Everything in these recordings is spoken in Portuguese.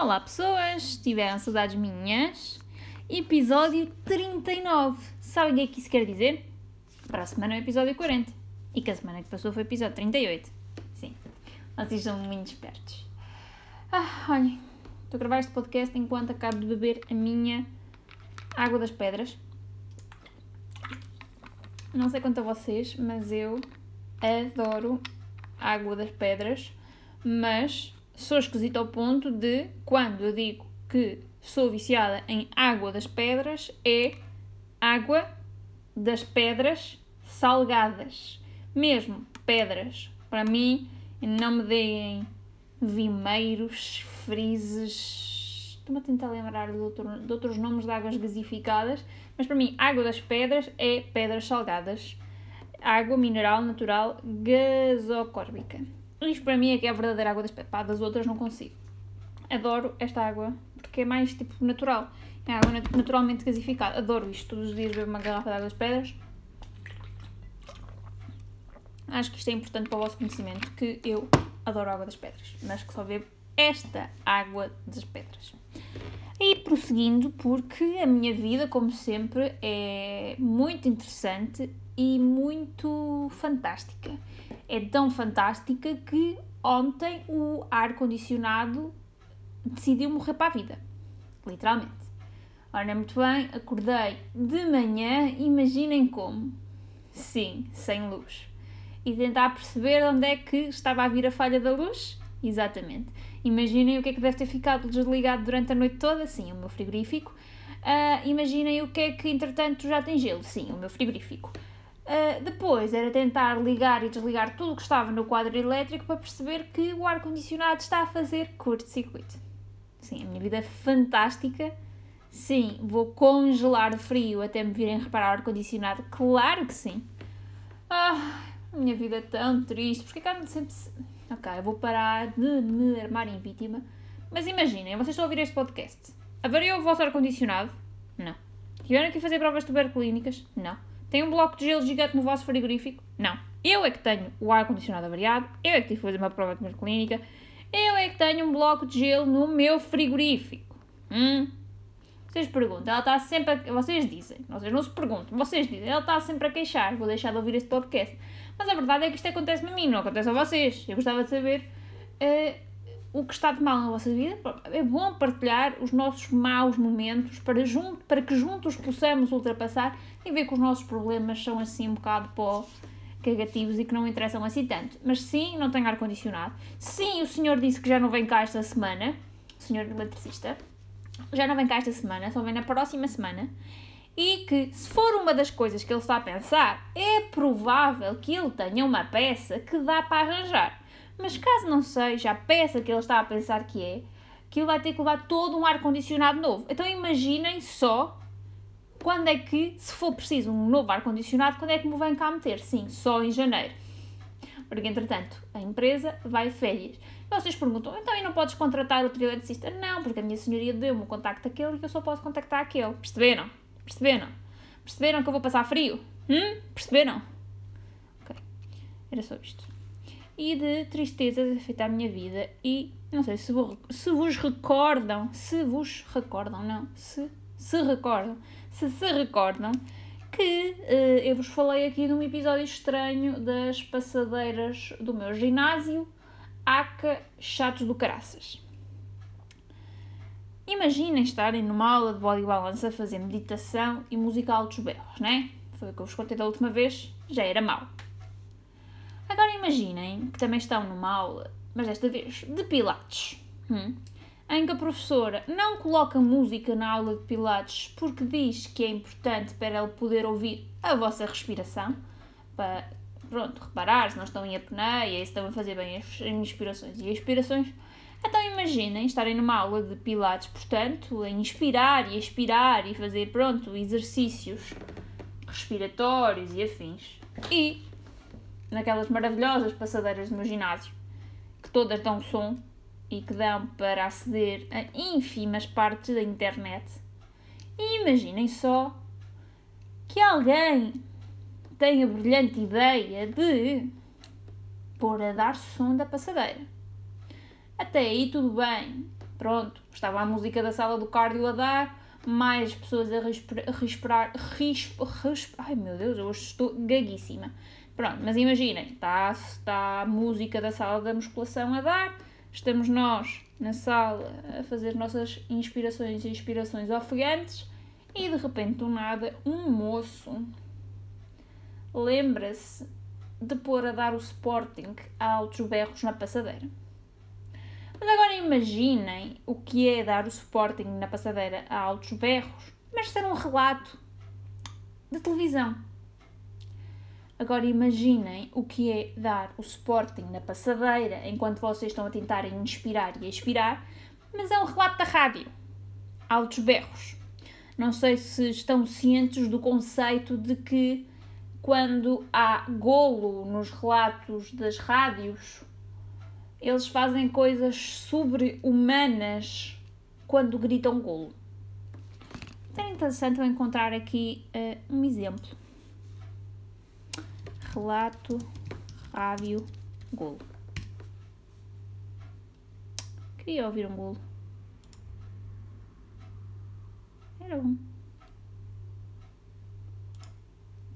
Olá pessoas, tiveram saudades minhas? Episódio 39. Sabem o que é que isso quer dizer? Para a semana é o episódio 40. E que a semana que passou foi o episódio 38. Sim, vocês são muito espertos. Ah, olhem, estou a gravar este podcast enquanto acabo de beber a minha água das pedras. Não sei quanto a vocês, mas eu adoro água das pedras, mas sou esquisita ao ponto de, quando eu digo que sou viciada em água das pedras, é água das pedras salgadas. Mesmo pedras. Para mim, não me deem vimeiros, frises. Estou-me a tentar lembrar de, outro, de outros nomes de águas gasificadas, mas para mim, água das pedras é pedras salgadas água mineral natural gasocórbica. Isto para mim é que é a verdadeira água das. Pá, das outras não consigo. Adoro esta água porque é mais tipo natural. É água naturalmente gasificada. Adoro isto. Todos os dias bebo uma garrafa de água das pedras. Acho que isto é importante para o vosso conhecimento que eu adoro água das pedras, mas que só bebo esta água das pedras. E prosseguindo, porque a minha vida, como sempre, é muito interessante e muito fantástica. É tão fantástica que ontem o ar-condicionado decidiu morrer para a vida. Literalmente. Ora, muito bem, acordei de manhã, imaginem como. Sim, sem luz. E tentar perceber onde é que estava a vir a falha da luz? Exatamente. Imaginem o que é que deve ter ficado desligado durante a noite toda? Sim, o meu frigorífico. Uh, imaginem o que é que, entretanto, já tem gelo? Sim, o meu frigorífico. Uh, depois era tentar ligar e desligar tudo o que estava no quadro elétrico para perceber que o ar-condicionado está a fazer curto-circuito. Sim, a minha vida é fantástica. Sim, vou congelar o frio até me virem reparar o ar-condicionado. Claro que sim. Ah, minha vida é tão triste. Porque cá sempre. Ok, eu vou parar de me armar em vítima. Mas imaginem, vocês estão a ouvir este podcast. Avariou o vosso ar-condicionado? Não. Tiveram que fazer provas tuberculínicas? Não. Tem um bloco de gelo gigante no vosso frigorífico? Não. Eu é que tenho o ar-condicionado avariado, eu é que tive que fazer uma prova de clínica, eu é que tenho um bloco de gelo no meu frigorífico. Hum? Vocês perguntam, ela está sempre a... Vocês dizem, vocês não se perguntam, vocês dizem, ela está sempre a queixar, vou deixar de ouvir este podcast. Mas a verdade é que isto acontece-me a mim, não acontece a vocês. Eu gostava de saber uh, o que está de mal na vossa vida. É bom partilhar os nossos maus momentos para, junto, para que juntos possamos ultrapassar e ver que os nossos problemas são assim um bocado pó cagativos e que não interessam assim tanto. Mas sim, não tenho ar-condicionado. Sim, o senhor disse que já não vem cá esta semana. O senhor eletricista. Já não vem cá esta semana, só vem na próxima semana. E que, se for uma das coisas que ele está a pensar, é provável que ele tenha uma peça que dá para arranjar. Mas caso não seja a peça que ele está a pensar que é, que ele vai ter que levar todo um ar-condicionado novo. Então imaginem só quando é que, se for preciso um novo ar-condicionado, quando é que me vem cá meter? Sim, só em janeiro. Porque, entretanto, a empresa vai férias. E vocês perguntam, então e não podes contratar outro eletricista? Não, porque a minha senhoria deu-me o contacto daquele e eu só posso contactar aquele. Perceberam? Perceberam? Perceberam que eu vou passar frio? Hum? Perceberam? Ok. Era só isto e de tristezas afeta a minha vida e não sei se, vos, se vos recordam, se vos recordam, não, se se recordam, se se recordam que uh, eu vos falei aqui de um episódio estranho das passadeiras do meu ginásio, aca chatos do caraças. Imaginem estarem numa aula de body balance a fazer meditação e música altos berros, né? Foi o que eu vos contei da última vez, já era mau. Agora imaginem que também estão numa aula, mas desta vez de Pilates, hum, em que a professora não coloca música na aula de Pilates porque diz que é importante para ele poder ouvir a vossa respiração, para, pronto, reparar se não estão em apneia e se estão a fazer bem as inspirações e expirações. Então imaginem estarem numa aula de Pilates, portanto, a inspirar e expirar e fazer, pronto, exercícios respiratórios e afins. E naquelas maravilhosas passadeiras do meu ginásio, que todas dão som e que dão para aceder a ínfimas partes da internet. E imaginem só que alguém tem a brilhante ideia de pôr a dar som da passadeira. Até aí tudo bem, Pronto, estava a música da sala do cardio a dar, mais pessoas a respirar, respirar, respirar ai meu Deus, eu hoje estou gaguíssima. Pronto, mas imaginem, está, está a música da sala da musculação a dar, estamos nós na sala a fazer nossas inspirações e inspirações ofegantes e de repente do nada um moço lembra-se de pôr a dar o Sporting a altos berros na passadeira. Mas agora imaginem o que é dar o Sporting na passadeira a altos berros, mas ser um relato de televisão. Agora imaginem o que é dar o Sporting na passadeira enquanto vocês estão a tentarem inspirar e expirar, mas é um relato da rádio. Altos berros. Não sei se estão cientes do conceito de que quando há golo nos relatos das rádios, eles fazem coisas sobre-humanas quando gritam golo. Era interessante eu encontrar aqui uh, um exemplo. Relato, rádio, golo. Queria ouvir um golo. Era um.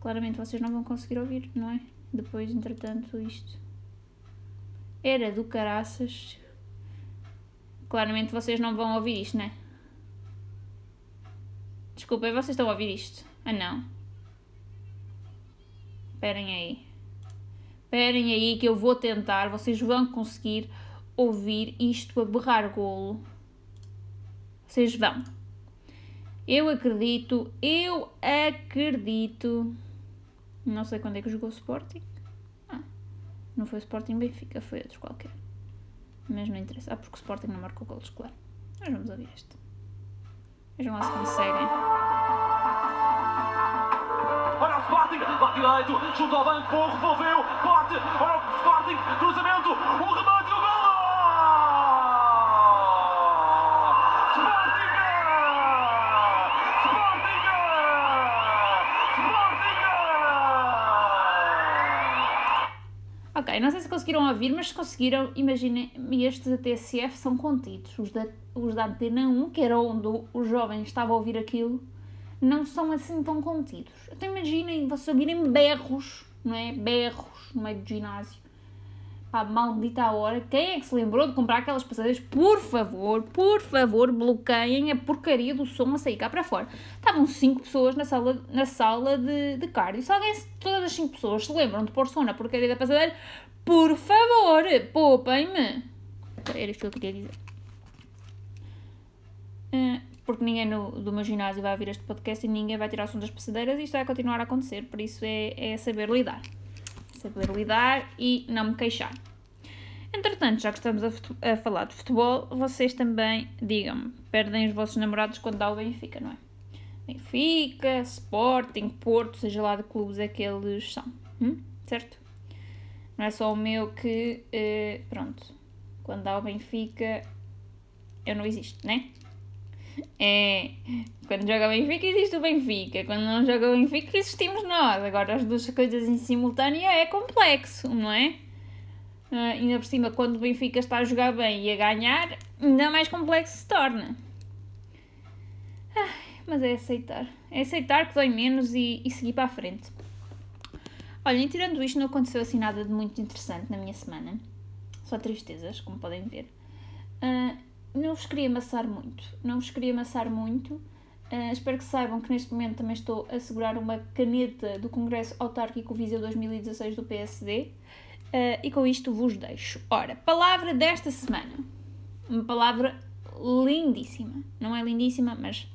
Claramente vocês não vão conseguir ouvir, não é? Depois, entretanto, isto era do caraças. Claramente vocês não vão ouvir isto, não é? Desculpem, vocês estão a ouvir isto? Ah, não. Esperem aí. Esperem aí que eu vou tentar. Vocês vão conseguir ouvir isto a berrar golo. Vocês vão. Eu acredito, eu acredito. Não sei quando é que jogou o Sporting. Ah, não foi o Sporting Benfica, foi outro qualquer. Mas não interessa. Ah, porque o Sporting não marcou golos, claro. Mas vamos ouvir este. Vejam lá se conseguem. Sporting, bate direito, junto ao banco, revolveu, bate, olha o Sporting, cruzamento, o remate e o gol! Ok, não sei se conseguiram ouvir, mas se conseguiram, imaginem, estes da TSF são contidos. Os da, os da Antena 1, que era onde o jovem estava a ouvir aquilo, não são assim tão contidos. Então imaginem, vocês ouvirem berros, não é? Berros no meio do ginásio pá, maldita hora, quem é que se lembrou de comprar aquelas passadeiras? Por favor, por favor, bloqueiem a porcaria do som a sair cá para fora. Estavam 5 pessoas na sala, na sala de, de cardio. Se alguém, todas as 5 pessoas se lembram de pôr som na porcaria da passadeira, por favor, poupem-me. Era isto que eu queria dizer. Uh, porque ninguém no, do meu ginásio vai ouvir este podcast e ninguém vai tirar o som das passadeiras e isto vai continuar a acontecer, por isso é, é saber lidar saber lidar e não me queixar. Entretanto, já que estamos a, a falar de futebol, vocês também, digam-me, perdem os vossos namorados quando dá o Benfica, não é? Benfica, Sporting, Porto, seja lá de clubes é que eles são, hum? certo? Não é só o meu que, uh, pronto, quando dá o Benfica, eu não existo, né? É, quando joga o Benfica existe o Benfica, quando não joga o Benfica existimos nós. Agora as duas coisas em simultâneo é complexo, não é? Uh, ainda por cima, quando o Benfica está a jogar bem e a ganhar, ainda mais complexo se torna. Ai, mas é aceitar. É aceitar que dói menos e, e seguir para a frente. Olhem, tirando isto, não aconteceu assim nada de muito interessante na minha semana. Só tristezas, como podem ver. Uh, não vos queria amassar muito. Não vos queria amassar muito. Uh, espero que saibam que neste momento também estou a segurar uma caneta do Congresso Autárquico Viseu 2016 do PSD. Uh, ah, e com isto vos deixo. Ora, palavra desta semana. Uma palavra lindíssima. Não é lindíssima, mas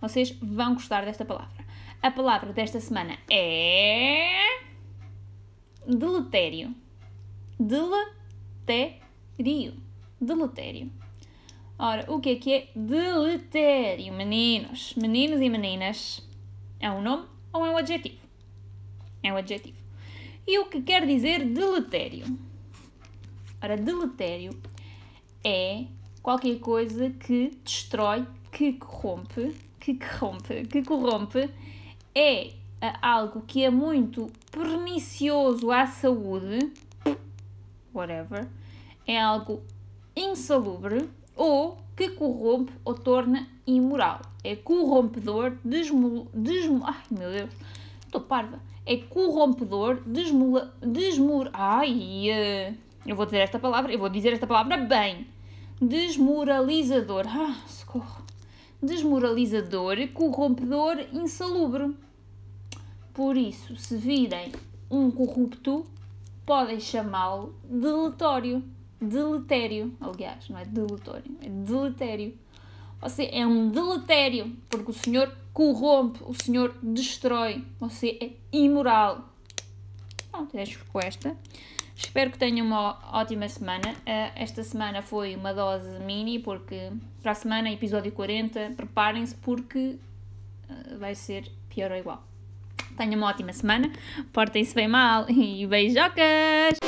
vocês vão gostar desta palavra. A palavra desta semana é. Deletério. Deletério. Deletério. Ora, o que é que é deletério, meninos? Meninos e meninas. É um nome ou é um adjetivo? É um adjetivo. E o que quer dizer deletério? Ora, deletério é qualquer coisa que destrói, que corrompe, que corrompe, que corrompe, é algo que é muito pernicioso à saúde, whatever, é algo insalubre ou que corrompe ou torna imoral. É corrompedor, desmul... desmul ai meu Deus, estou parva. É corrompedor, desmula... desmur... Ai, eh, eu vou dizer esta palavra, eu vou dizer esta palavra bem. Desmoralizador. Ah, socorro. Desmoralizador, corrompedor, insalubre. Por isso, se virem um corrupto, podem chamá-lo deletório. Deletério, aliás, não é deletório, é deletério. Você é um deletério, porque o Senhor corrompe, o Senhor destrói, você é imoral. Pronto, deixo com esta. Espero que tenham uma ótima semana. Uh, esta semana foi uma dose mini, porque para a semana, episódio 40, preparem-se porque uh, vai ser pior ou igual. Tenham uma ótima semana, portem-se bem mal e beijocas!